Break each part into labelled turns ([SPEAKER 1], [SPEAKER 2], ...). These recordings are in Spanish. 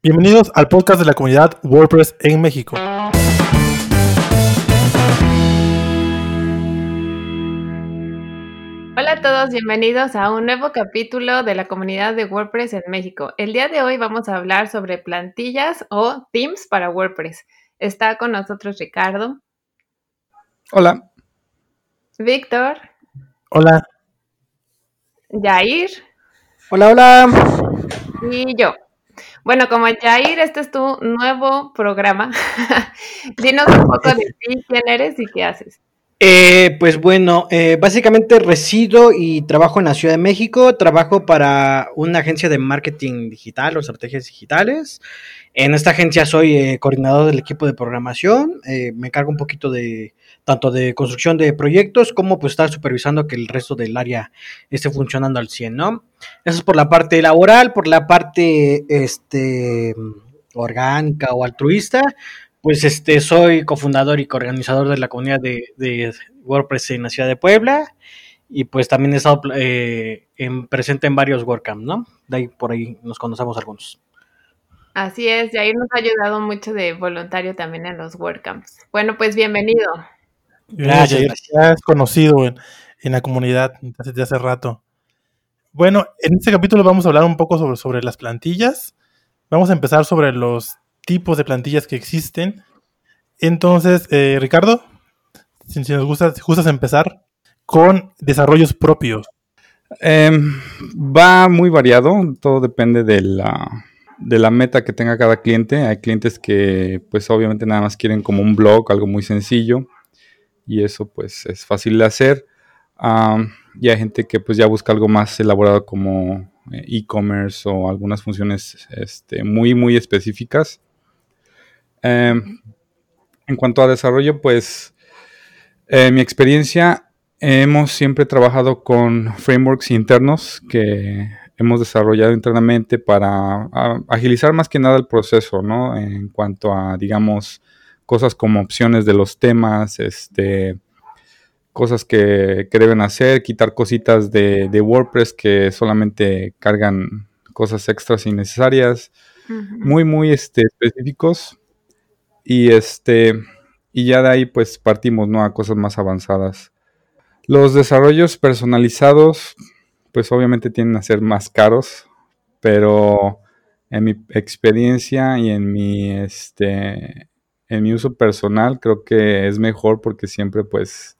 [SPEAKER 1] Bienvenidos al podcast de la comunidad WordPress en México.
[SPEAKER 2] Hola a todos, bienvenidos a un nuevo capítulo de la comunidad de WordPress en México. El día de hoy vamos a hablar sobre plantillas o themes para WordPress. Está con nosotros Ricardo.
[SPEAKER 3] Hola.
[SPEAKER 2] Víctor.
[SPEAKER 1] Hola.
[SPEAKER 2] Jair.
[SPEAKER 3] Hola, hola.
[SPEAKER 2] Y yo. Bueno, como Jair, este es tu nuevo programa. Dinos un poco de ti, quién eres y qué haces.
[SPEAKER 3] Eh, pues bueno, eh, básicamente resido y trabajo en la Ciudad de México. Trabajo para una agencia de marketing digital o estrategias digitales. En esta agencia soy eh, coordinador del equipo de programación. me encargo un poquito de tanto de construcción de proyectos como pues estar supervisando que el resto del área esté funcionando al 100, ¿no? Eso es por la parte laboral, por la parte este orgánica o altruista, pues este soy cofundador y coorganizador de la comunidad de, WordPress en la ciudad de Puebla y pues también he estado eh, presente en varios WordCamps, ¿no? De ahí por ahí nos conocemos algunos.
[SPEAKER 2] Así es, y ahí nos ha ayudado mucho de voluntario también en los WordCamps. Bueno, pues bienvenido.
[SPEAKER 1] Gracias. Ya es conocido en, la comunidad desde hace rato. Bueno, en este capítulo vamos a hablar un poco sobre, sobre las plantillas. Vamos a empezar sobre los tipos de plantillas que existen. Entonces, eh, Ricardo, si, nos gusta, gustas empezar con desarrollos propios.
[SPEAKER 4] Em, va muy variado, todo depende de la, de la meta que tenga cada cliente. Hay clientes que pues obviamente nada más quieren como un blog, algo muy sencillo y eso pues es fácil de hacer. y hay gente que pues ya busca algo más elaborado como eh, e-commerce o algunas funciones este, muy muy específicas. Em, en cuanto a desarrollo pues en mi experiencia hemos siempre trabajado con frameworks internos que hemos desarrollado internamente para agilizar más que nada el proceso, ¿no? En cuanto a, digamos, cosas como opciones de los temas, este, cosas que, deben hacer, quitar cositas de, WordPress que solamente cargan cosas extras innecesarias, muy, muy este, específicos. Y este, y ya de ahí pues partimos ¿no? a cosas más avanzadas. Los desarrollos personalizados, pues obviamente tienden a ser más caros, pero en mi experiencia y en mi este en mi uso personal creo que es mejor porque siempre pues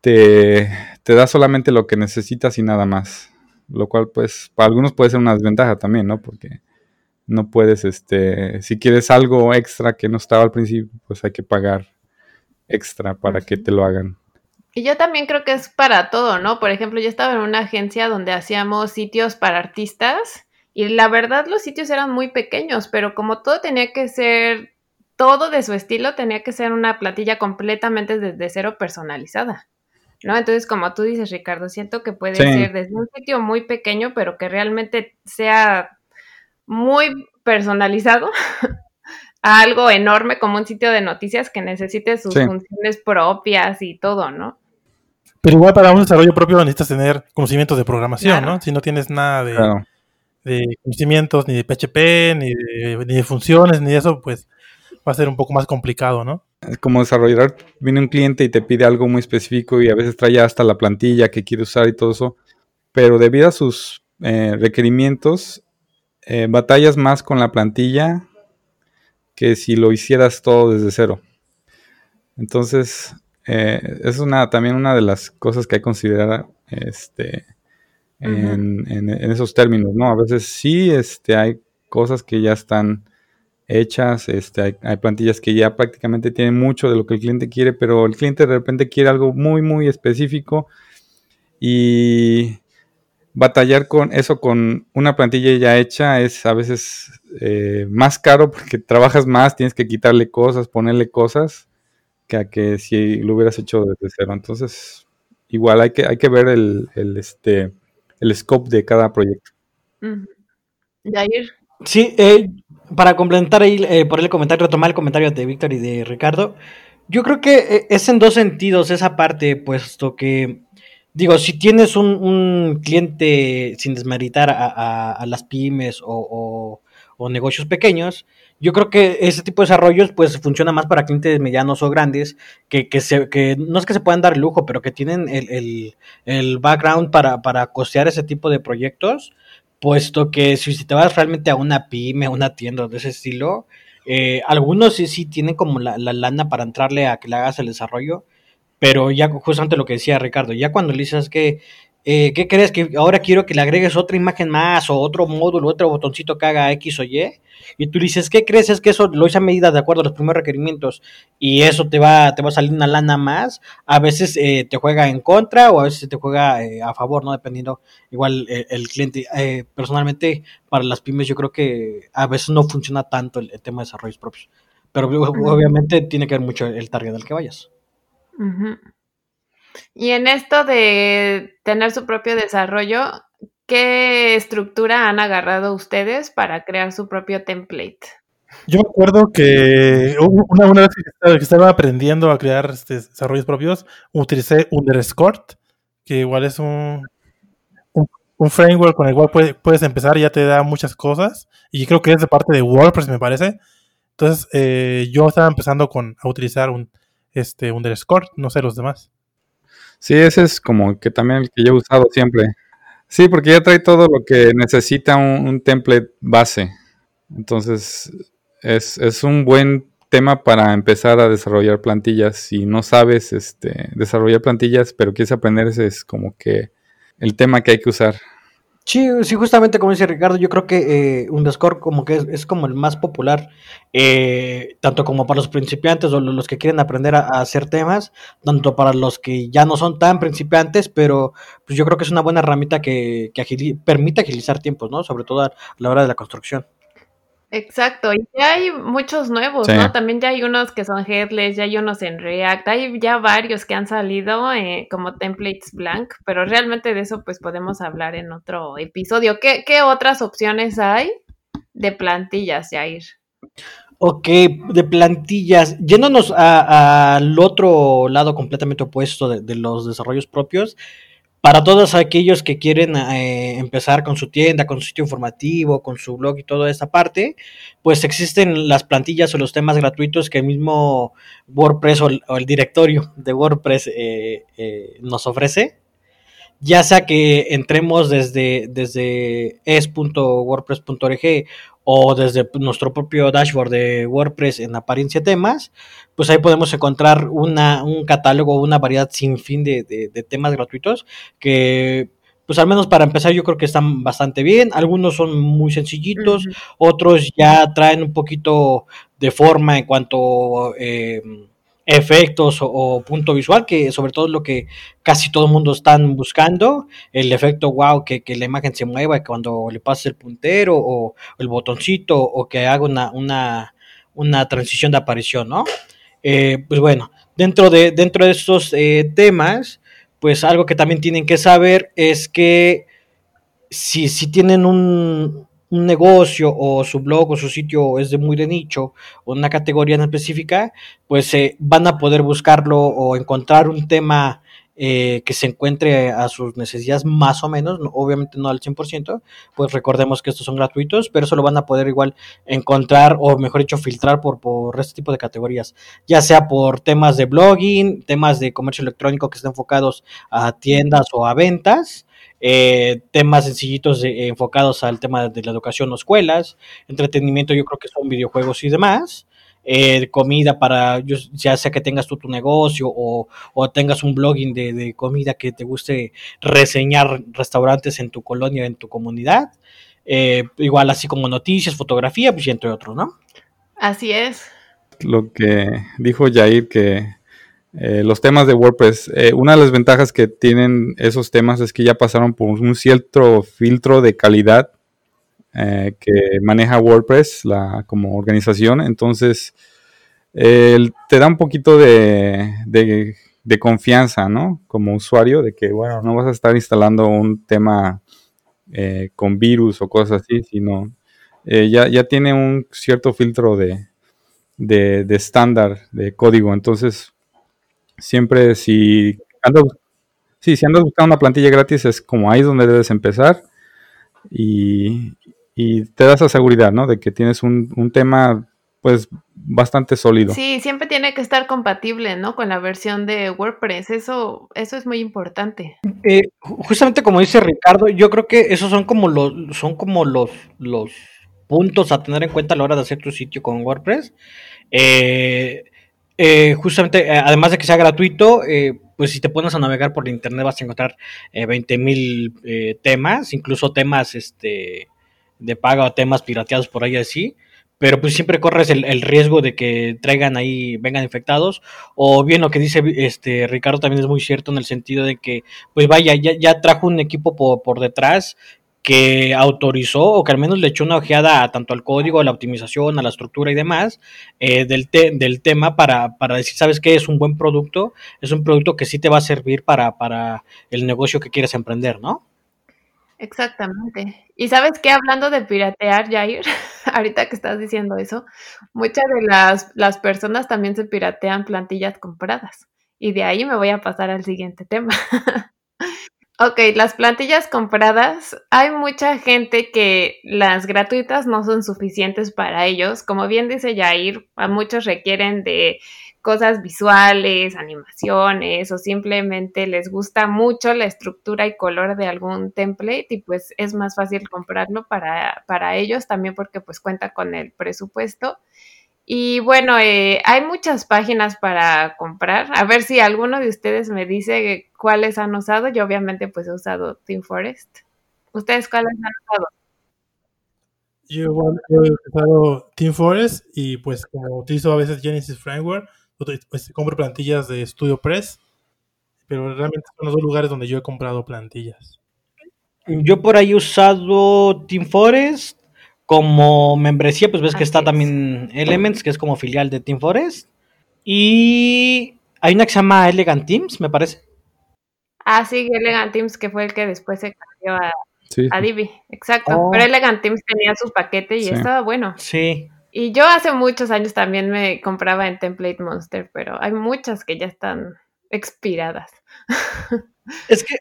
[SPEAKER 4] te, da solamente lo que necesitas y nada más. Lo cual pues para algunos puede ser una desventaja también, ¿no? Porque no puedes, este, si quieres algo extra que no estaba al principio, pues hay que pagar extra para que te lo hagan.
[SPEAKER 2] Y yo también creo que es para todo, ¿no? Por ejemplo, yo estaba en una agencia donde hacíamos sitios para artistas y la verdad los sitios eran muy pequeños, pero como todo tenía que ser todo de su estilo tenía que ser una platilla completamente desde cero personalizada. ¿No? Entonces, como tú dices, Ricardo, siento que puede ser desde un sitio muy pequeño, pero que realmente sea muy personalizado a algo enorme como un sitio de noticias que necesite sus funciones propias y todo, ¿no?
[SPEAKER 1] Pero igual para un desarrollo propio necesitas tener conocimientos de programación, ¿no? Si no tienes nada de, conocimientos ni de PHP, ni ni de funciones, ni de eso, pues va a ser un poco más complicado, ¿no?
[SPEAKER 4] Como desarrollador, viene un cliente y te pide algo muy específico y a veces trae hasta la plantilla que quiere usar y todo eso, pero debido a sus eh, requerimientos, eh, batallas más con la plantilla que si lo hicieras todo desde cero. Entonces, eh, es una, también una de las cosas que hay que considerar este, en, en, esos términos, ¿no? A veces sí este, hay cosas que ya están hechas, este, hay, plantillas que ya prácticamente tienen mucho de lo que el cliente quiere, pero el cliente de repente quiere algo muy, muy específico y batallar con eso con una plantilla ya hecha es a veces eh, más caro porque trabajas más, tienes que quitarle cosas, ponerle cosas, que a que si lo hubieras hecho desde cero. Entonces, igual hay que, hay que ver el, este, el scope de cada proyecto.
[SPEAKER 2] Jair.
[SPEAKER 3] Sí, eh, para complementar ahí eh, por el comentario, retomar el comentario de Víctor y de Ricardo, yo creo que eh, es en dos sentidos esa parte, puesto que, digo, si tienes un, cliente sin desmeritar a, las pymes o, negocios pequeños, yo creo que ese tipo de desarrollos pues funciona más para clientes medianos o grandes que, que, se, que no es que se puedan dar lujo, pero que tienen el, el, el background para, para costear ese tipo de proyectos, puesto que si, te vas realmente a una pyme, a una tienda de ese estilo, eh, algunos sí, sí tienen como la, la, lana para entrarle a que le hagas el desarrollo, pero ya justamente lo que decía Ricardo, ya cuando le dices que eh, ¿qué crees? Que ahora quiero que le agregues otra imagen más o otro módulo, otro botoncito que haga X o Y. Y tú dices, ¿qué crees? Es que eso lo hice a medida de acuerdo a los primeros requerimientos y eso te va, te va a salir una lana más. A veces eh, te juega en contra o a veces te juega eh, a favor, ¿no? Dependiendo igual el cliente. Personalmente, para las pymes yo creo que a veces no funciona tanto el, el tema de desarrollos propios. Pero obviamente tiene que ver mucho el target al que vayas.
[SPEAKER 2] Uh -huh. Y en esto de tener su propio desarrollo, ¿qué estructura han agarrado ustedes para crear su propio template?
[SPEAKER 1] Yo me acuerdo que una, una vez que estaba aprendiendo a crear este, desarrollos propios, utilicé Underscore, que igual es un, un, framework con el cual puedes, puedes empezar, ya te da muchas cosas, y creo que es de parte de WordPress, me parece. Entonces, eh, yo estaba empezando con, a utilizar un este, Underscore, no sé los demás.
[SPEAKER 4] Sí, ese es como que también el que yo he usado siempre. Sí, porque ya trae todo lo que necesita un, template base. Entonces, es, es, un buen tema para empezar a desarrollar plantillas. Si no sabes este, desarrollar plantillas, pero quieres aprender, ese es como que el tema que hay que usar.
[SPEAKER 3] Sí, sí, justamente como dice Ricardo, yo creo que eh, Underscore como que es, es, como el más popular, eh, tanto como para los principiantes o los que quieren aprender a, hacer temas, tanto para los que ya no son tan principiantes, pero pues yo creo que es una buena herramienta que, que permite agilizar tiempos, ¿no? Sobre todo a la hora de la construcción.
[SPEAKER 2] Exacto, y ya hay muchos nuevos, sí. ¿no? También ya hay unos que son headless, ya hay unos en React, hay ya varios que han salido eh, como templates blank, pero realmente de eso pues podemos hablar en otro episodio. ¿Qué, qué otras opciones hay de plantillas, Jair?
[SPEAKER 3] Ok, de plantillas, yéndonos al otro lado completamente opuesto de, de los desarrollos propios, para todos aquellos que quieren eh, empezar con su tienda, con su sitio informativo, con su blog y toda esta parte, pues existen las plantillas o los temas gratuitos que el mismo WordPress o el, directorio de WordPress eh, eh, nos ofrece. Ya sea que entremos desde, desde es.wordpress.org o desde nuestro propio dashboard de WordPress en apariencia temas, pues ahí podemos encontrar una, un catálogo, una variedad sin fin de, de, de, temas gratuitos que pues al menos para empezar yo creo que están bastante bien, algunos son muy sencillitos, uh -huh. otros ya traen un poquito de forma en cuanto eh, efectos o, punto visual, que sobre todo es lo que casi todo el mundo están buscando, el efecto wow, que, que la imagen se mueva cuando le pases el puntero o el botoncito o que haga una, una, una transición de aparición, ¿no? Eh, pues bueno, dentro de, dentro de estos eh, temas, pues algo que también tienen que saber es que si, si tienen un, un negocio o su blog o su sitio es de muy de nicho o una categoría en específica, pues eh, van a poder buscarlo o encontrar un tema eh, que se encuentre a sus necesidades más o menos, no, obviamente no al 100%, pues recordemos que estos son gratuitos, pero eso lo van a poder igual encontrar o mejor dicho filtrar por, por este tipo de categorías, ya sea por temas de blogging, temas de comercio electrónico que estén enfocados a tiendas o a ventas, eh, temas sencillitos de, eh, enfocados al tema de la educación o escuelas, entretenimiento yo creo que son videojuegos y demás, eh, comida para, ya sea que tengas tú tu negocio o, o tengas un blogging de, de, comida que te guste reseñar restaurantes en tu colonia, en tu comunidad, eh, igual así como noticias, fotografía, pues y entre otros, ¿no?
[SPEAKER 2] Así es.
[SPEAKER 4] Lo que dijo Jair que eh, los temas de WordPress, eh, una de las ventajas que tienen esos temas es que ya pasaron por un cierto filtro de calidad eh, que maneja WordPress como organización, entonces te da un poquito de, de, confianza, ¿no? Como usuario, de que, bueno, no vas a estar instalando un tema eh, con virus o cosas así, sino ya, ya tiene un cierto filtro de, de, de estándar de código, entonces siempre si andas, sí, si andas buscando una plantilla gratis es como ahí donde debes empezar y, y te da esa seguridad, ¿no? De que tienes un, un tema pues bastante sólido.
[SPEAKER 2] Sí, siempre tiene que estar compatible, ¿no? Con la versión de WordPress. Eso, eso es muy importante.
[SPEAKER 3] Eh, justamente como dice Ricardo, yo creo que esos son como los, son como los, los puntos a tener en cuenta a la hora de hacer tu sitio con WordPress. Eh, eh, justamente, además de que sea gratuito, pues si te pones a navegar por internet vas a encontrar 20.000 temas, incluso temas este, de paga o temas pirateados por ahí así pero pues siempre corres el, riesgo de que traigan ahí, vengan infectados, o bien lo que dice este Ricardo también es muy cierto en el sentido de que, pues vaya, ya, trajo un equipo por, detrás que autorizó o que al menos le echó una ojeada a tanto al código, a la optimización, a la estructura y demás eh, del, del tema para, para decir, ¿sabes qué? Es un buen producto, es un producto que sí te va a servir para, para el negocio que quieres emprender, ¿no?
[SPEAKER 2] Exactamente. Y sabes qué, hablando de piratear, Jair, ahorita que estás diciendo eso, muchas de las, las personas también se piratean plantillas compradas. Y de ahí me voy a pasar al siguiente tema. ok, las plantillas compradas, hay mucha gente que las gratuitas no son suficientes para ellos. Como bien dice Jair, a muchos requieren de cosas visuales, animaciones o simplemente les gusta mucho la estructura y color de algún template y pues es más fácil comprarlo para, para ellos también porque pues cuenta con el presupuesto. Y bueno, eh, hay muchas páginas para comprar. A ver si alguno de ustedes me dice cuáles han usado. Yo obviamente pues he usado Team Forest. ¿Ustedes cuáles han usado?
[SPEAKER 1] Yo he usado Team Forest y pues como utilizo a veces Genesis Framework, pues, compro plantillas de Studio Press, pero realmente son los dos lugares donde yo he comprado plantillas.
[SPEAKER 3] Yo por ahí he usado Team Forest como membresía, pues ves que está también Elements, que es como filial de Team Forest. Y hay una que se llama Elegant Teams, me parece.
[SPEAKER 2] Ah, sí, Elegant Teams, que fue el que después se cambió a, Divi. Exacto. Oh. Pero Elegant Teams tenía su paquete y estaba bueno.
[SPEAKER 3] Sí.
[SPEAKER 2] Y yo hace muchos años también me compraba en Template Monster, pero hay muchas que ya están expiradas.
[SPEAKER 3] Es que,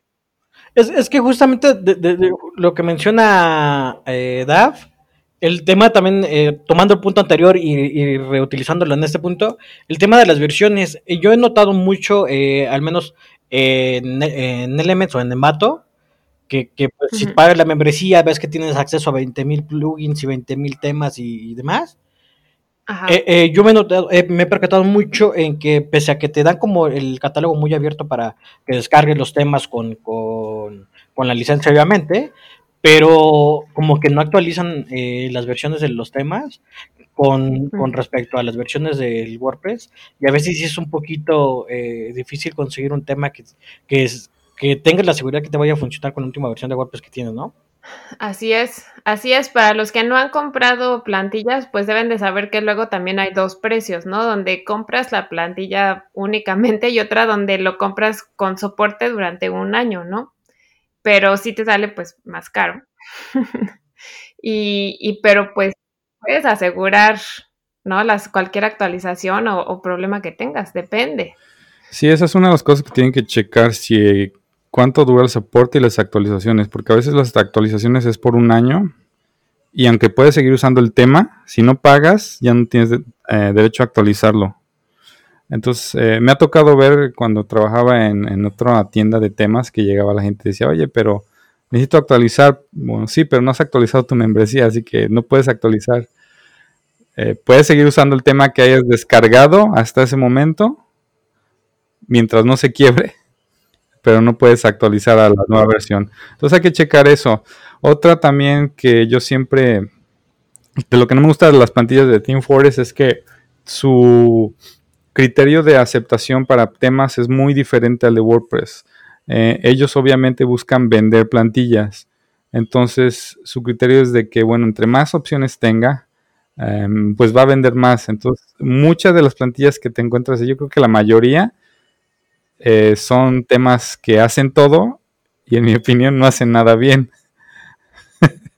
[SPEAKER 3] es, que justamente de, lo que menciona eh, Dav, el tema también, eh, tomando el punto anterior y, reutilizándolo en este punto, el tema de las versiones, eh, yo he notado mucho, eh, al menos en, en Elements o en Emato, que, pues, si pagas la membresía ves que tienes acceso a 20.000 plugins y 20.000 temas y, demás. Eh, eh, yo me, eh, me, he percatado mucho en que pese a que te dan como el catálogo muy abierto para que descargues los temas con, con, la licencia obviamente, pero como que no actualizan las versiones de los temas con, con, respecto a las versiones del WordPress y a veces sí es un poquito difícil conseguir un tema que, que, es, que tengas la seguridad que te vaya a funcionar con la última versión de WordPress que tienes, ¿no?
[SPEAKER 2] Así es, así es. Para los que no han comprado plantillas, pues deben de saber que luego también hay dos precios, ¿no? Donde compras la plantilla únicamente y otra donde lo compras con soporte durante un año, ¿no? Pero sí te sale pues más caro. y, pero pues puedes asegurar, ¿no? Las, cualquier actualización o, o problema que tengas, depende.
[SPEAKER 4] Sí, esa es una de las cosas que tienen que checar si cuánto dura el soporte y las actualizaciones, porque a veces las actualizaciones es por un año y aunque puedes seguir usando el tema, si no pagas ya no tienes eh, derecho a actualizarlo. Entonces, eh, me ha tocado ver cuando trabajaba en, otra tienda de temas que llegaba la gente y decía, oye, pero necesito actualizar. Bueno, sí, pero no has actualizado tu membresía, así que no puedes actualizar. Eh, puedes seguir usando el tema que hayas descargado hasta ese momento, mientras no se quiebre pero no puedes actualizar a la nueva versión. Entonces hay que checar eso. Otra también que yo siempre, lo que no me gusta de las plantillas de Team Forest es que su criterio de aceptación para temas es muy diferente al de WordPress. Eh, ellos obviamente buscan vender plantillas. Entonces su criterio es de que, bueno, entre más opciones tenga, em, pues va a vender más. Entonces muchas de las plantillas que te encuentras, yo creo que la mayoría, eh, son temas que hacen todo y en mi opinión no hacen nada bien.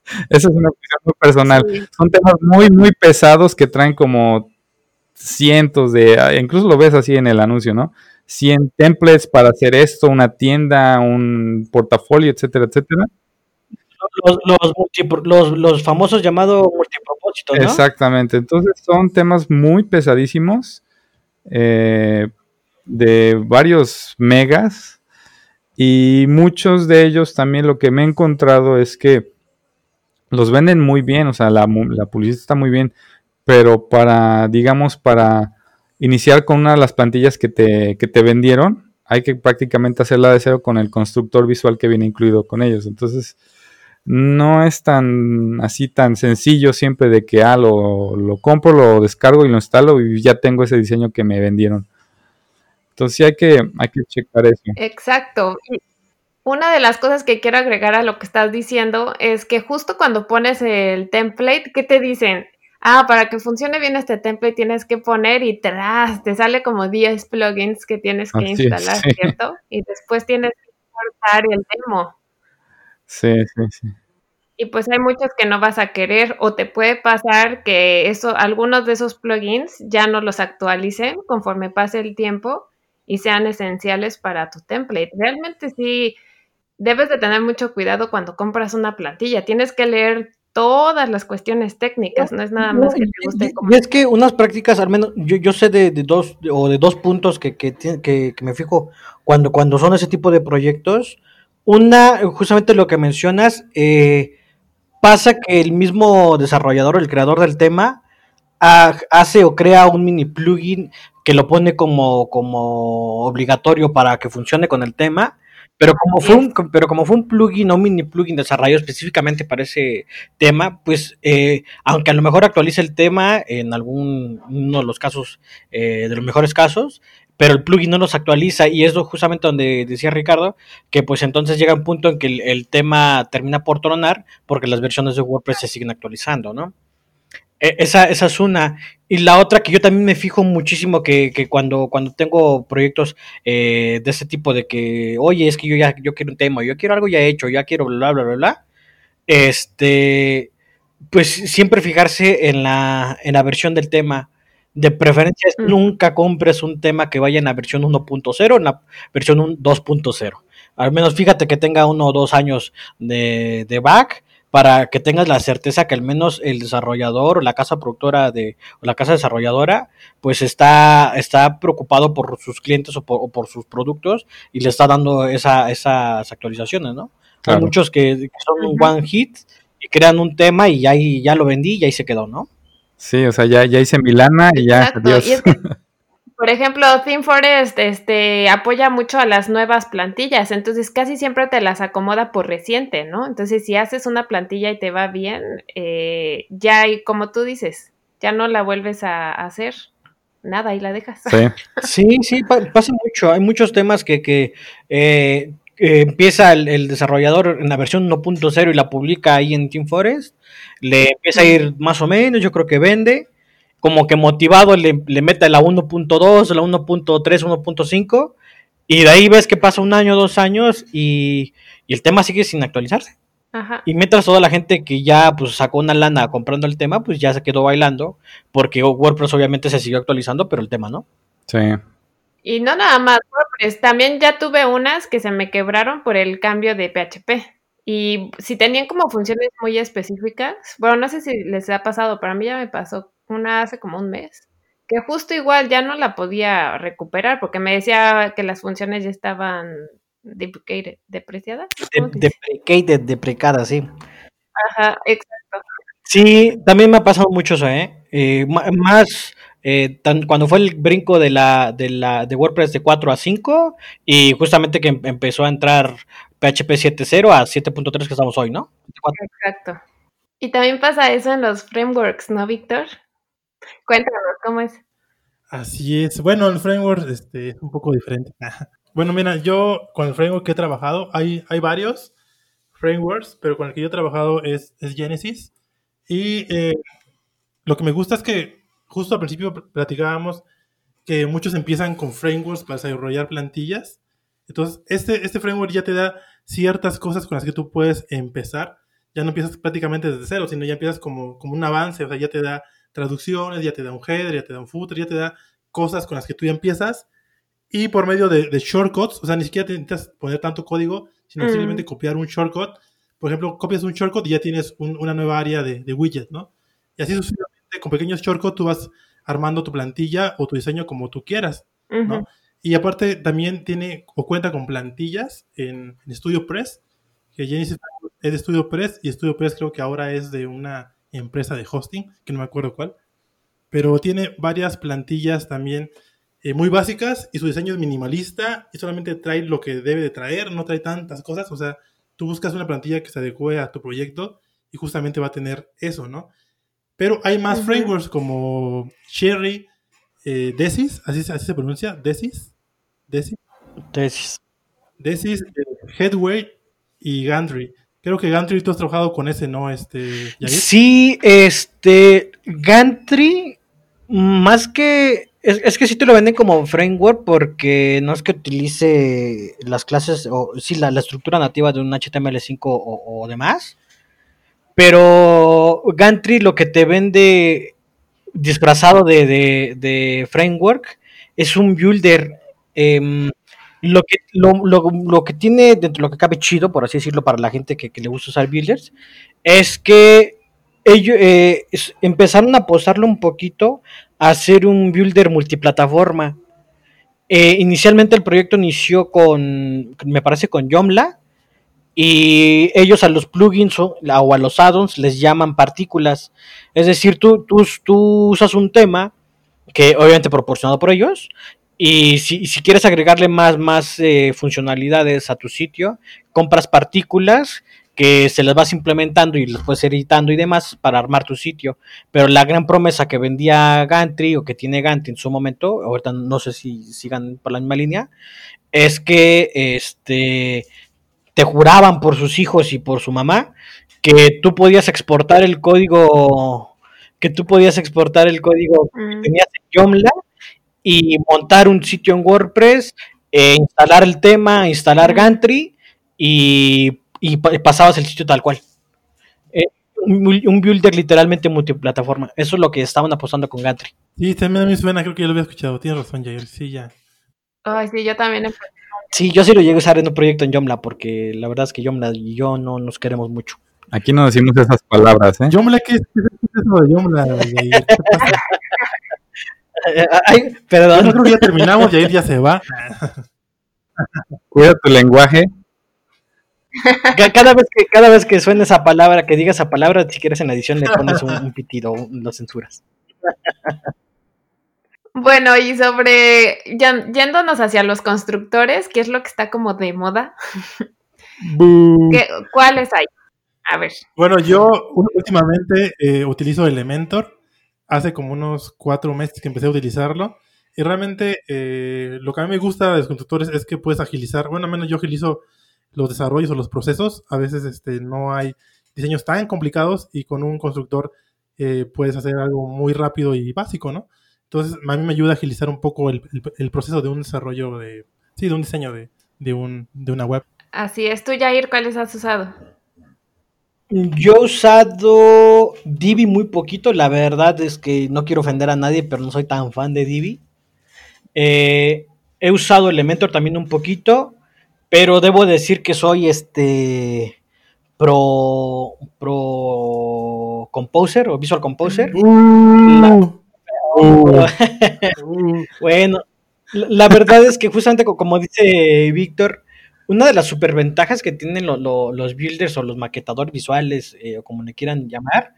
[SPEAKER 4] Esa es una opinión muy personal. Son temas muy, muy pesados que traen como cientos de, ah, incluso lo ves así en el anuncio, ¿no? 100 templates para hacer esto, una tienda, un portafolio, etcétera, etcétera.
[SPEAKER 3] los, los, famosos llamados multipropósitos. ¿no?
[SPEAKER 4] Exactamente. Entonces son temas muy pesadísimos, eh, de varios megas, y muchos de ellos también lo que me he encontrado es que los venden muy bien, o sea, la, la publicidad está muy bien, pero para, digamos, para iniciar con una de las plantillas que te, que te vendieron, hay que prácticamente hacerla de cero con el constructor visual que viene incluido con ellos. Entonces, no es tan así tan sencillo siempre de que ah, lo, lo compro, lo descargo y lo instalo y ya tengo ese diseño que me vendieron. Entonces sí hay que, hay que checar eso.
[SPEAKER 2] Exacto. Una de las cosas que quiero agregar a lo que estás diciendo es que justo cuando pones el template, ¿qué te dicen? Ah, para que funcione bien este template tienes que poner y tras, te sale como 10 plugins que tienes que instalar, ¿cierto? Y después tienes que importar el demo.
[SPEAKER 4] Sí, sí, sí.
[SPEAKER 2] Y pues hay muchos que no vas a querer o te puede pasar que eso, algunos de esos plugins ya no los actualicen conforme pase el tiempo y sean esenciales para tu template. Realmente sí debes de tener mucho cuidado cuando compras una plantilla. Tienes que leer todas las cuestiones técnicas, no es nada más que te guste.
[SPEAKER 3] Y es que unas prácticas, al menos yo, yo sé de, dos o de dos puntos que, que, que, me fijo cuando, cuando son ese tipo de proyectos. Una, justamente lo que mencionas, eh, pasa que el mismo desarrollador, el creador del tema, hace o crea un mini plugin que lo pone como, como obligatorio para que funcione con el tema pero como, fue un, pero como fue un plugin o mini plugin desarrollado específicamente para ese tema, pues eh, aunque a lo mejor actualice el tema en algún uno de los casos, eh, de los mejores casos, pero el plugin no los actualiza y es justamente donde decía Ricardo, que pues entonces llega un punto en que el tema termina por tronar porque las versiones de WordPress se siguen actualizando, ¿no? E, esa, esa es una. Y la otra que yo también me fijo muchísimo que, que cuando, cuando tengo proyectos eh, de ese tipo de que, oye, es que yo ya yo quiero un tema, yo quiero algo ya hecho, ya quiero bla, bla, bla, bla, este, pues siempre fijarse en la, en la versión del tema. De preferencia, mm. nunca compres un tema que vaya en la versión 1.0, en la versión 2.0. Al menos fíjate que tenga uno o dos años de, de back para que tengas la certeza que al menos el desarrollador o la casa productora de o la casa desarrolladora pues está, está preocupado por sus clientes o por, sus productos y le está dando esa, esas actualizaciones, ¿no? Hay muchos que, son un one hit y crean un tema y ya, ya lo vendí y ahí se quedó, ¿no?
[SPEAKER 4] Sí, o sea, ya, ya hice mi lana y ya, adiós.
[SPEAKER 2] Por ejemplo, ThemeForest este, apoya mucho a las nuevas plantillas, entonces casi siempre te las acomoda por reciente, ¿no? Entonces, si haces una plantilla y te va bien, eh, ya, como tú dices, ya no la vuelves a hacer nada y la dejas.
[SPEAKER 3] Sí, sí, pasa mucho. Hay muchos temas que, que eh, empieza el, desarrollador en la versión 1.0 y la publica ahí en TeamForest, le empieza a ir más o menos, yo creo que vende, como que motivado le, le mete la 1.2, la 1.3, 1.5, y de ahí ves que pasa un año, dos años, y, el tema sigue sin actualizarse. Y mientras toda la gente que ya pues sacó una lana comprando el tema, pues ya se quedó bailando, porque WordPress obviamente se siguió actualizando, pero el tema no.
[SPEAKER 4] Sí.
[SPEAKER 2] Y no nada más WordPress, también ya tuve unas que se me quebraron por el cambio de PHP. Y si tenían como funciones muy específicas, bueno, no sé si les ha pasado, pero a mí ya me pasó una hace como un mes, que justo igual ya no la podía recuperar porque me decía que las funciones ya estaban deprecated, depreciadas.
[SPEAKER 3] deprecated, deprecadas, sí.
[SPEAKER 2] Ajá, exacto.
[SPEAKER 3] Sí, también me ha pasado mucho eso, ¿eh? eh más eh, cuando fue el brinco de la, de la de WordPress de 4 a 5 y justamente que em, empezó a entrar PHP 7.0 a 7.3 que estamos hoy, ¿no?
[SPEAKER 2] Exacto. Y también pasa eso en los frameworks, ¿no, Víctor? Cuéntanos, ¿cómo es?
[SPEAKER 1] Así es. Bueno, el framework este, es un poco diferente. bueno, mira, yo con el framework que he trabajado, hay, hay varios frameworks, pero con el que yo he trabajado es, Genesis. Y eh, lo que me gusta es que justo al principio platicábamos que muchos empiezan con frameworks para desarrollar plantillas. Entonces, este, este framework ya te da ciertas cosas con las que tú puedes empezar. Ya no empiezas prácticamente desde cero, sino ya empiezas como, como un avance, o sea, ya te da traducciones, ya te da un header, ya te da un footer, ya te da cosas con las que tú ya empiezas. Y por medio de, shortcuts, o sea, ni siquiera te necesitas poner tanto código, sino simplemente copiar un shortcut, por ejemplo, copias un shortcode y ya tienes una nueva área de, de, widget, ¿no? Y así sucesivamente, con pequeños shortcodes tú vas armando tu plantilla o tu diseño como tú quieras, ¿no? Y aparte también tiene o cuenta con plantillas en, en StudioPress, que Genesis es de StudioPress y StudioPress creo que ahora es de una empresa de hosting, que no me acuerdo cuál, pero tiene varias plantillas también eh, muy básicas y su diseño es minimalista y solamente trae lo que debe de traer, no trae tantas cosas, o sea, tú buscas una plantilla que se adecue a tu proyecto y justamente va a tener eso, ¿no? Pero hay más frameworks como Cherry, eh, Desis, así, así se pronuncia, Desis, Desis.
[SPEAKER 3] Desis.
[SPEAKER 1] Desis, Headway y Gantry. Creo que Gantry tú has trabajado con ese, ¿no? Este,
[SPEAKER 3] Sí, este, Gantry, más que, es, que sí te lo venden como framework porque no es que utilice las clases, o sí, la, estructura nativa de un HTML5 o, demás, pero Gantry lo que te vende disfrazado de, de framework es un builder Em, lo, que, lo, que tiene dentro de lo que cabe chido, por así decirlo, para la gente que, le gusta usar builders, es que ellos eh, empezaron a apostarlo un poquito a hacer un builder multiplataforma. Eh, inicialmente el proyecto inició con, me parece, con Yomla, y ellos a los plugins o, a los addons les llaman partículas. Es decir, tú, tú, tú usas un tema que obviamente proporcionado por ellos y si, si quieres agregarle más, más eh, funcionalidades a tu sitio, compras partículas que se las vas implementando y las puedes editando y demás para armar tu sitio. Pero la gran promesa que vendía Gantry o que tiene Gantry en su momento, ahorita no sé si sigan por la misma línea, es que este te juraban por sus hijos y por su mamá que tú podías exportar el código que tú podías exportar el código que mm. tenías en Yomla y montar un sitio en WordPress, eh, instalar el tema, instalar Gantry y, pasabas el sitio tal cual. Eh, un, builder literalmente multiplataforma. Eso es lo que estaban apostando con Gantry.
[SPEAKER 1] Sí, también me suena, creo que ya lo había escuchado. Tienes razón, Jair. Sí, ya.
[SPEAKER 2] Ay, sí, yo también.
[SPEAKER 3] Sí, yo sí lo llegué a usar en un proyecto en Yomla, porque la verdad es que Yomla y yo no nos queremos mucho.
[SPEAKER 4] Aquí no decimos esas palabras, ¿eh?
[SPEAKER 1] Yomla, ¿qué es eso de Yomla?
[SPEAKER 3] Ay, perdón.
[SPEAKER 1] Yo creo que ya terminamos, Jair ya se va.
[SPEAKER 4] Cuida tu lenguaje.
[SPEAKER 3] Cada vez que cada vez que suene esa palabra, que diga esa palabra, si quieres en la edición le pones un, pitido, lo censuras.
[SPEAKER 2] Bueno, y sobre yéndonos hacia los constructores, ¿qué es lo que está como de moda? ¿Cuáles hay? A ver.
[SPEAKER 1] Bueno, yo últimamente eh, utilizo Elementor hace como unos cuatro meses que empecé a utilizarlo. Y realmente eh, lo que a mí me gusta de los constructores es que puedes agilizar, bueno, al menos yo agilizo los desarrollos o los procesos. A veces este, no hay diseños tan complicados y con un constructor eh, puedes hacer algo muy rápido y básico, ¿no? Entonces a mí me ayuda a agilizar un poco el, proceso de un desarrollo de, sí, de un diseño de, de, un, de una web.
[SPEAKER 2] Así es, tú Jair, ¿cuáles has usado?
[SPEAKER 3] Yo he usado Divi muy poquito, la verdad es que no quiero ofender a nadie, pero no soy tan fan de Divi. Eh, he usado Elementor también un poquito, pero debo decir que soy este pro pro composer o visual composer. Uh. bueno, la verdad es que justamente como dice Víctor, una de las superventajas que tienen los builders o los maquetadores visuales, eh, o como le quieran llamar,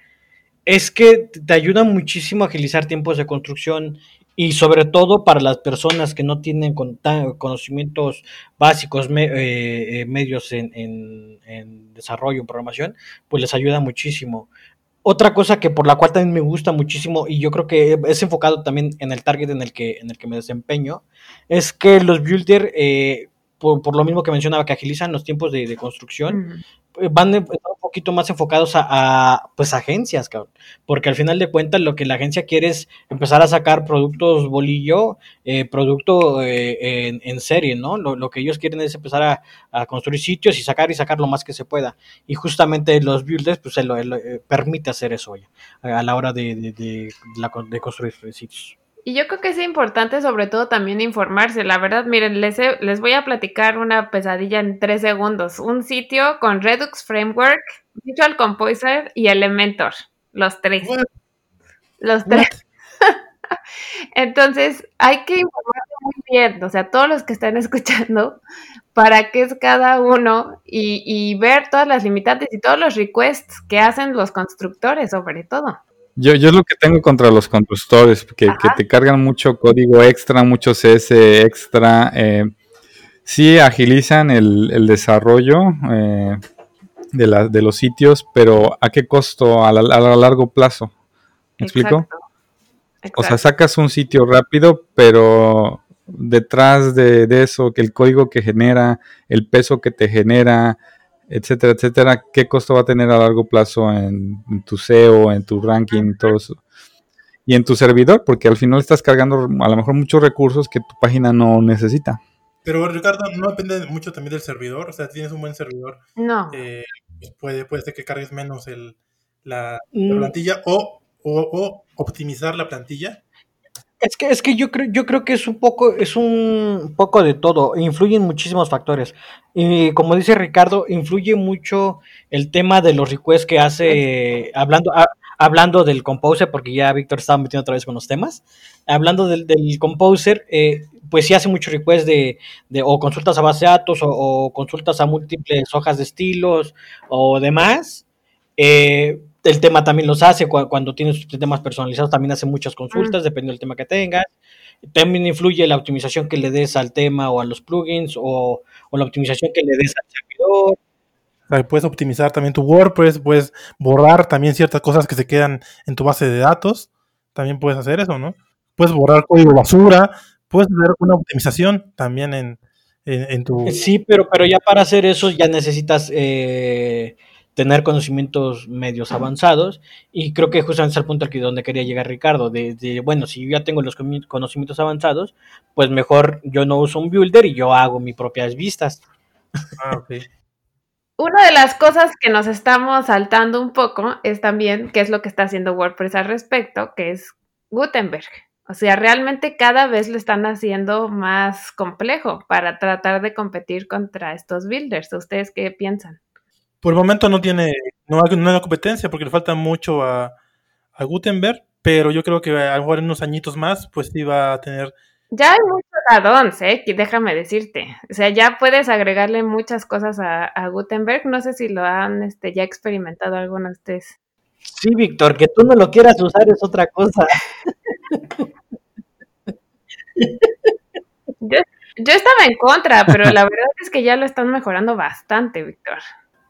[SPEAKER 3] es que te ayudan muchísimo a agilizar tiempos de construcción y sobre todo para las personas que no tienen conocimientos básicos eh, eh, medios en, en, desarrollo, en programación, pues les ayuda muchísimo. Otra cosa que por la cual también me gusta muchísimo y yo creo que es enfocado también en el target en el que, en el que me desempeño, es que los builders por, lo mismo que mencionaba, que agilizan los tiempos de, construcción, eh, van un poquito más enfocados a, pues agencias, cabrón. Porque al final de cuentas lo que la agencia quiere es empezar a sacar productos bolillo, eh, producto eh, en, serie, ¿no? Lo, que ellos quieren es empezar a, construir sitios y sacar y sacar lo más que se pueda. Y justamente los builders, pues se lo, permite hacer eso a la hora de, de construir sitios.
[SPEAKER 2] Y yo creo que es importante sobre todo también informarse. La verdad, miren, les, les voy a platicar una pesadilla en tres segundos. Un sitio con Redux Framework, Visual Composer y Elementor. Los tres. Los tres. Entonces, hay que informarse muy bien, o sea, todos los que están escuchando, para qué es cada uno y, y ver todas las limitantes y todos los requests que hacen los constructores, sobre todo.
[SPEAKER 4] Yo, yo es lo que tengo contra los constructores, que, que te cargan mucho código extra, mucho CS extra. Eh, sí agilizan el, el desarrollo eh, de, la, de los sitios, pero ¿a qué costo a, a largo plazo? ¿Me explico? O sea, sacas un sitio rápido, pero detrás de, de, eso, que el código que genera, el peso que te genera, etcétera, etcétera, qué costo va a tener a largo plazo en, tu SEO, en tu ranking, todo eso. Y en tu servidor, porque al final estás cargando a lo mejor muchos recursos que tu página no necesita.
[SPEAKER 1] Pero Ricardo, no depende mucho también del servidor, o sea, tienes un buen servidor.
[SPEAKER 2] No.
[SPEAKER 1] Eh, puede, puede ser que cargues menos el, la, mm. plantilla o, o, optimizar la plantilla.
[SPEAKER 3] Es que, es que yo creo, yo creo que es un poco, es un poco de todo, influyen muchísimos factores. Y como dice Ricardo, influye mucho el tema de los requests que hace, hablando, hablando del composer, porque ya Víctor estaba metiendo otra vez con los temas. Hablando del, del composer, eh, pues sí hace mucho request de, de, o consultas a base de datos, o, o, consultas a múltiples hojas de estilos, o demás. Eh, el tema también los hace cuando tienes temas personalizados, también hace muchas consultas, mm. dependiendo del tema que tengas. También influye la optimización que le des al tema o a los plugins o, la optimización que le des al servidor.
[SPEAKER 1] puedes optimizar también tu WordPress, puedes borrar también ciertas cosas que se quedan en tu base de datos. También puedes hacer eso, ¿no? Puedes borrar código basura, puedes hacer una optimización también en, en, tu...
[SPEAKER 3] Sí, pero, pero ya para hacer eso ya necesitas eh, tener conocimientos medios avanzados y creo que justamente es el punto al donde quería llegar Ricardo, de, bueno, si yo ya tengo los conocimientos avanzados, pues mejor yo no uso un builder y yo hago mis propias vistas.
[SPEAKER 1] Ah,
[SPEAKER 2] Una de las cosas que nos estamos saltando un poco es también qué es lo que está haciendo WordPress al respecto, que es Gutenberg. O sea, realmente cada vez lo están haciendo más complejo para tratar de competir contra estos builders. ¿Ustedes qué piensan?
[SPEAKER 1] Por el momento no tiene, no hay, no competencia porque le falta mucho a, a, Gutenberg, pero yo creo que a lo mejor en unos añitos más, pues sí va a tener.
[SPEAKER 2] Ya hay muchos addons, ¿eh? Déjame decirte. O sea, ya puedes agregarle muchas cosas a, a Gutenberg. No sé si lo han este, ya experimentado alguno de ustedes.
[SPEAKER 3] Sí, Víctor, que tú no lo quieras usar es otra cosa.
[SPEAKER 2] yo, yo estaba en contra, pero la verdad es que ya lo están mejorando bastante, Víctor.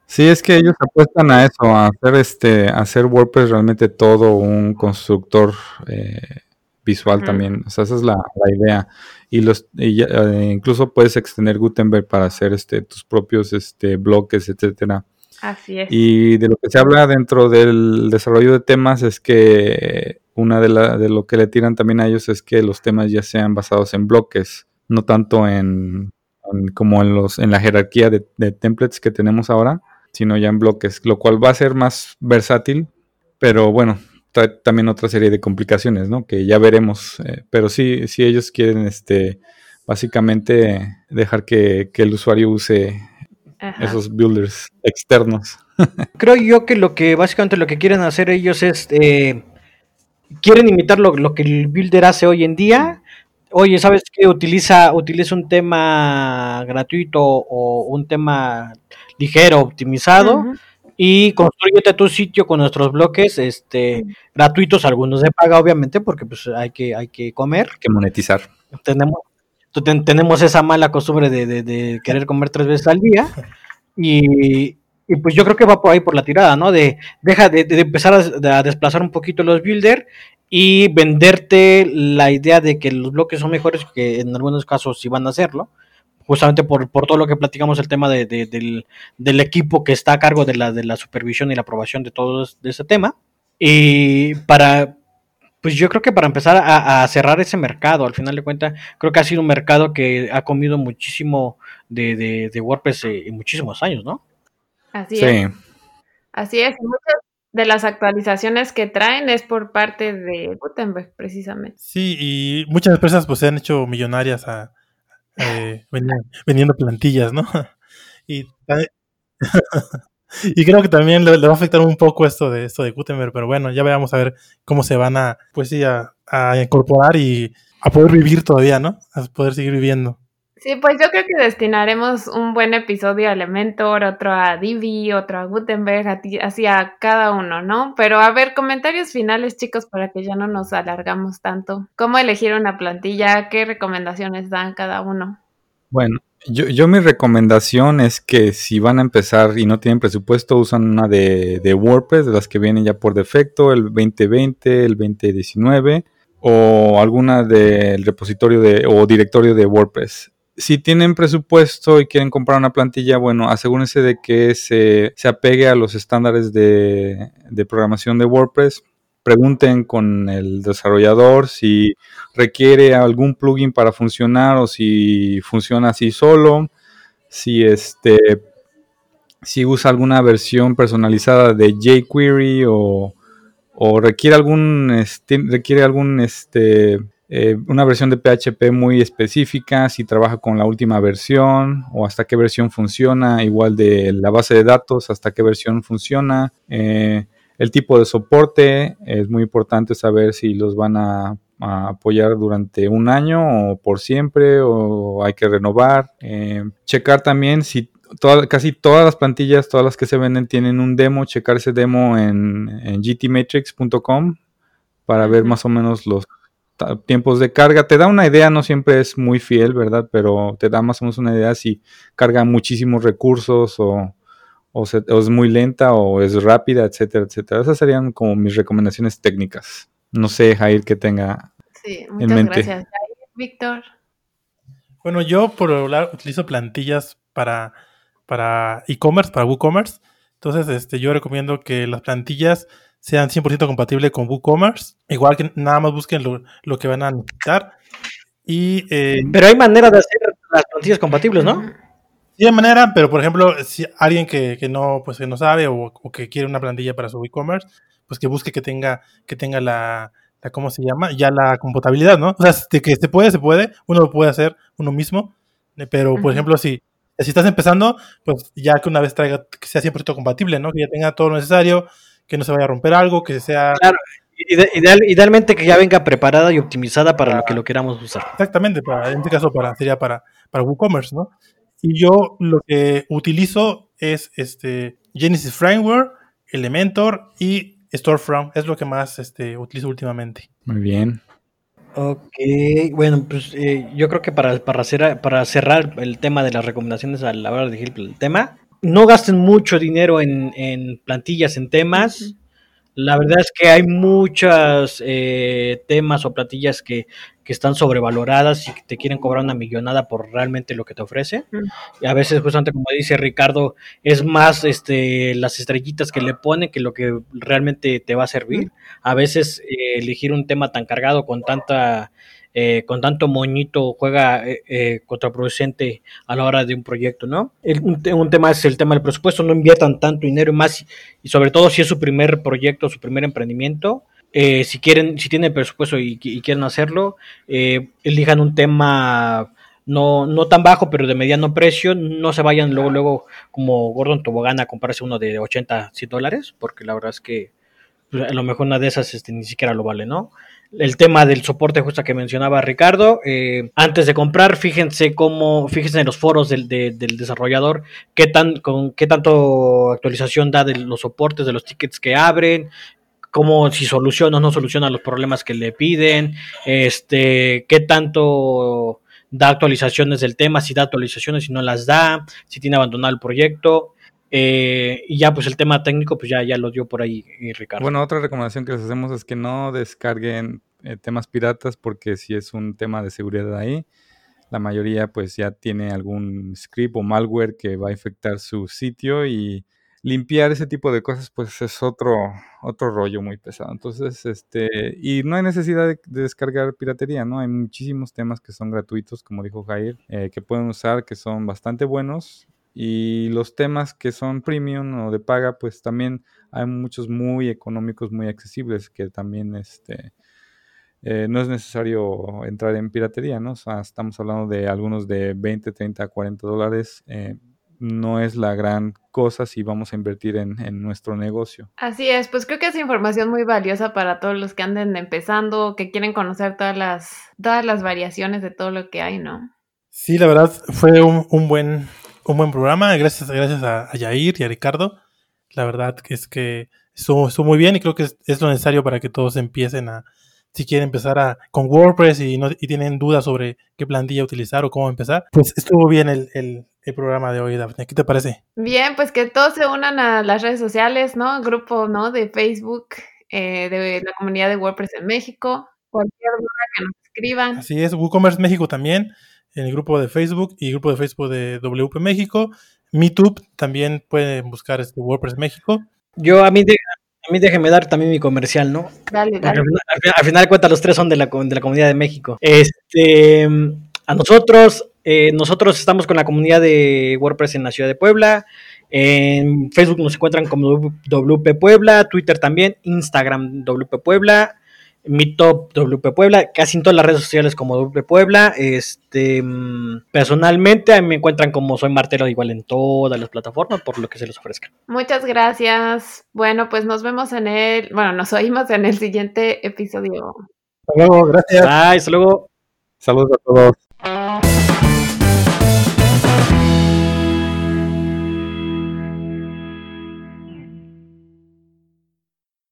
[SPEAKER 4] Sí, es que ellos apuestan a eso, a hacer este, hacer WordPress realmente todo un constructor eh, visual también. O sea, esa es la, idea. Y los, eh, incluso puedes extender Gutenberg para hacer este tus propios este bloques, etcétera.
[SPEAKER 2] Así es.
[SPEAKER 4] Y de lo que se habla dentro del desarrollo de temas es que una de, la, de lo que le tiran también a ellos es que los temas ya sean basados en bloques, no tanto en, como en los en la jerarquía de, de templates que tenemos ahora sino ya en bloques, lo cual va a ser más versátil, pero bueno, trae también otra serie de complicaciones, ¿no? Que ya veremos, eh, pero sí, sí ellos quieren, este, básicamente dejar que, el usuario use esos builders externos.
[SPEAKER 3] Creo yo que lo que básicamente lo que quieren hacer ellos es eh, quieren imitar lo, lo, que el builder hace hoy en día. Oye, ¿sabes qué? Utiliza, utiliza un tema gratuito o un tema ligero, optimizado. Y construyete tu sitio con nuestros bloques este, gratuitos, algunos de paga, obviamente, porque pues hay que, hay que comer.
[SPEAKER 4] Hay que monetizar.
[SPEAKER 3] Tenemos, tenemos esa mala costumbre de, querer comer tres veces al día. Y, pues yo creo que va por ahí por la tirada, ¿no? De deja de, empezar a, desplazar un poquito los builder y venderte la idea de que los bloques son mejores que en algunos casos sí van a hacerlo justamente por, por todo lo que platicamos, el tema de, del, del, equipo que está a cargo de la, de la supervisión y la aprobación de todo de ese tema. Y para, pues yo creo que para empezar a, cerrar ese mercado, al final de cuentas, creo que ha sido un mercado que ha comido muchísimo de, de, WordPress en muchísimos años, ¿no?
[SPEAKER 2] Así es. Así es. de las actualizaciones que traen es por parte de Gutenberg, precisamente.
[SPEAKER 1] Sí, y muchas empresas pues se han hecho millonarias a, eh, vendiendo, plantillas, ¿no? Y, creo que también le, va a afectar un poco esto de esto de Gutenberg, pero bueno, ya veamos a ver cómo se van a, pues sí, a incorporar y a poder vivir todavía, ¿no? A poder seguir viviendo.
[SPEAKER 2] Sí, pues yo creo que destinaremos un buen episodio a Elementor, otro a Divi, otro a Gutenberg, así a cada uno, ¿no? Pero a ver, comentarios finales, chicos, para que ya no nos alargamos tanto. ¿Cómo elegir una plantilla? ¿Qué recomendaciones dan cada uno?
[SPEAKER 4] Bueno, yo, yo mi recomendación es que si van a empezar y no tienen presupuesto, usan una de, de WordPress, de las que vienen ya por defecto, el 2020, el 2019 o alguna del repositorio de, o directorio de WordPress si tienen presupuesto y quieren comprar una plantilla, bueno, asegúrense de que se, apegue a los estándares de, programación de WordPress. Pregunten con el desarrollador si requiere algún plugin para funcionar o si funciona así solo. Si este si usa alguna versión personalizada de jQuery o, o requiere algún este, requiere algún este eh, una versión de PHP muy específica, si trabaja con la última versión o hasta qué versión funciona, igual de la base de datos, hasta qué versión funciona. Eh, el tipo de soporte, es muy importante saber si los van a, apoyar durante un año o por siempre o hay que renovar. Eh, checar también si casi todas las plantillas, todas las que se venden tienen un demo, checar ese demo en, en gtmatrix.com para ver más o menos los tiempos de carga. Te da una idea, no siempre es muy fiel, ¿verdad? Pero te da más o menos una idea si carga muchísimos recursos o, es muy lenta o es rápida, etcétera, etcétera. Esas serían como mis recomendaciones técnicas. No sé, Jair, que tenga
[SPEAKER 2] sí, muchas en mente. Gracias, Víctor.
[SPEAKER 1] Bueno, yo por lado utilizo plantillas para para e-commerce, para WooCommerce. Entonces, este, yo recomiendo que las plantillas sean 100% compatibles con WooCommerce. Igual que nada más busquen lo, que van a necesitar. Y,
[SPEAKER 3] eh, pero hay manera de hacer las plantillas compatibles, ¿no?
[SPEAKER 1] Sí, hay manera, pero por ejemplo, si alguien que, no, pues, que no sabe o, que quiere una plantilla para su e-commerce, pues que busque que tenga, que tenga la, ¿cómo se llama? Ya la compatibilidad, ¿no? O sea, de que se puede, se puede, uno lo puede hacer uno mismo, eh, pero por ejemplo, si, si estás empezando, pues ya que una vez traiga, que sea 100% compatible, ¿no? Que ya tenga todo lo necesario, que no se vaya a romper algo, que sea...
[SPEAKER 3] Claro, idealmente que ya venga preparada y optimizada para lo que lo queramos usar.
[SPEAKER 1] Exactamente, para, en este caso para, sería para, para WooCommerce, ¿no? Y yo lo que utilizo es este Genesis Framework, Elementor y Storefront, es lo que más este, utilizo últimamente.
[SPEAKER 4] Muy bien.
[SPEAKER 3] Ok, bueno, pues eh, yo creo que para, para, para cerrar el tema de las recomendaciones a la hora de elegir el tema, no gasten mucho dinero en, plantillas, en temas. La verdad es que hay muchas eh, temas o plantillas que, están sobrevaloradas y que te quieren cobrar una millonada por realmente lo que te ofrece. Y a veces, justamente como dice Ricardo, es más este, las estrellitas que le ponen que lo que realmente te va a servir. A veces eh, elegir un tema tan cargado con tanta eh, con tanto moñito juega eh, eh, contraproducente a la hora de un proyecto, ¿no? un, tema es el tema del presupuesto, no inviertan tanto dinero y más, y sobre todo si es su primer proyecto, su primer emprendimiento. si quieren, si tienen presupuesto y, quieren hacerlo, elijan un tema no, no tan bajo, pero de mediano precio. No se vayan luego, luego como Gordon Tobogán a comprarse uno de 80, 100 dólares, porque la verdad es que pues, a lo mejor una de esas este, ni siquiera lo vale, ¿no? El tema del soporte justo que mencionaba Ricardo. Eh, antes de comprar, fíjense cómo, fíjense en los foros del, desarrollador, qué tan, qué tanto actualización da de los soportes, de los tickets que abren, cómo si soluciona o no soluciona los problemas que le piden, este, qué tanto da actualizaciones del tema, si da actualizaciones, si no las da, si tiene abandonado el proyecto. Eh, y ya, pues el tema técnico, pues ya, ya lo dio por ahí eh, Ricardo.
[SPEAKER 4] Bueno, otra recomendación que les hacemos es que no descarguen eh, temas piratas porque si es un tema de seguridad ahí, la mayoría pues ya tiene algún script o malware que va a infectar su sitio y limpiar ese tipo de cosas pues es otro otro rollo muy pesado. Entonces, este, y no hay necesidad de, descargar piratería, ¿no? Hay muchísimos temas que son gratuitos, como dijo Jair, que pueden usar, que son bastante buenos Y los temas que son premium o de paga, pues también hay muchos muy económicos, muy accesibles, que también este, eh, no es necesario entrar en piratería, ¿no? O sea, estamos hablando de algunos de 20, 30, 40 dólares. Eh, no es la gran cosa si vamos a invertir en, nuestro negocio.
[SPEAKER 2] Así es, pues creo que es información muy valiosa para todos los que anden empezando, que quieren conocer todas las, todas las variaciones de todo lo que hay, ¿no?
[SPEAKER 1] Sí, la verdad fue un, buen, un buen programa. Gracias, gracias a, a, Yair y a Ricardo. La verdad que es que estuvo, muy bien y creo que es, lo necesario para que todos empiecen a, si quieren empezar a, con WordPress y, no, y tienen dudas sobre qué plantilla utilizar o cómo empezar, pues estuvo bien el, el, el programa de hoy, Daphne. ¿Qué te parece?
[SPEAKER 2] Bien, pues que todos se unan a las redes sociales, ¿no? Grupo, ¿no? De Facebook, eh, de la comunidad de WordPress en México. Cualquier duda que nos escriban.
[SPEAKER 1] Así es, WooCommerce México también, en el grupo de Facebook y grupo de Facebook de WP México. MeTube también pueden buscar este WordPress México.
[SPEAKER 3] Yo a mí, a mí déjeme dar también mi comercial, ¿no?
[SPEAKER 2] Dale, dale.
[SPEAKER 3] Al, final de cuentas los tres son de la, de la comunidad de México. Este, a nosotros eh, nosotros estamos con la comunidad de WordPress en la ciudad de Puebla. En Facebook nos encuentran como WP Puebla, Twitter también, Instagram WP Puebla, Meetup WP Puebla, casi en todas las redes sociales como WP Puebla. Este, mm, personalmente a mí me encuentran como soy martero igual en todas las plataformas por lo que se les ofrezca.
[SPEAKER 2] Muchas gracias. Bueno, pues nos vemos en el, bueno, nos oímos en el siguiente episodio.
[SPEAKER 1] Hasta luego, gracias.
[SPEAKER 3] Bye, hasta luego.
[SPEAKER 4] Saludos a todos.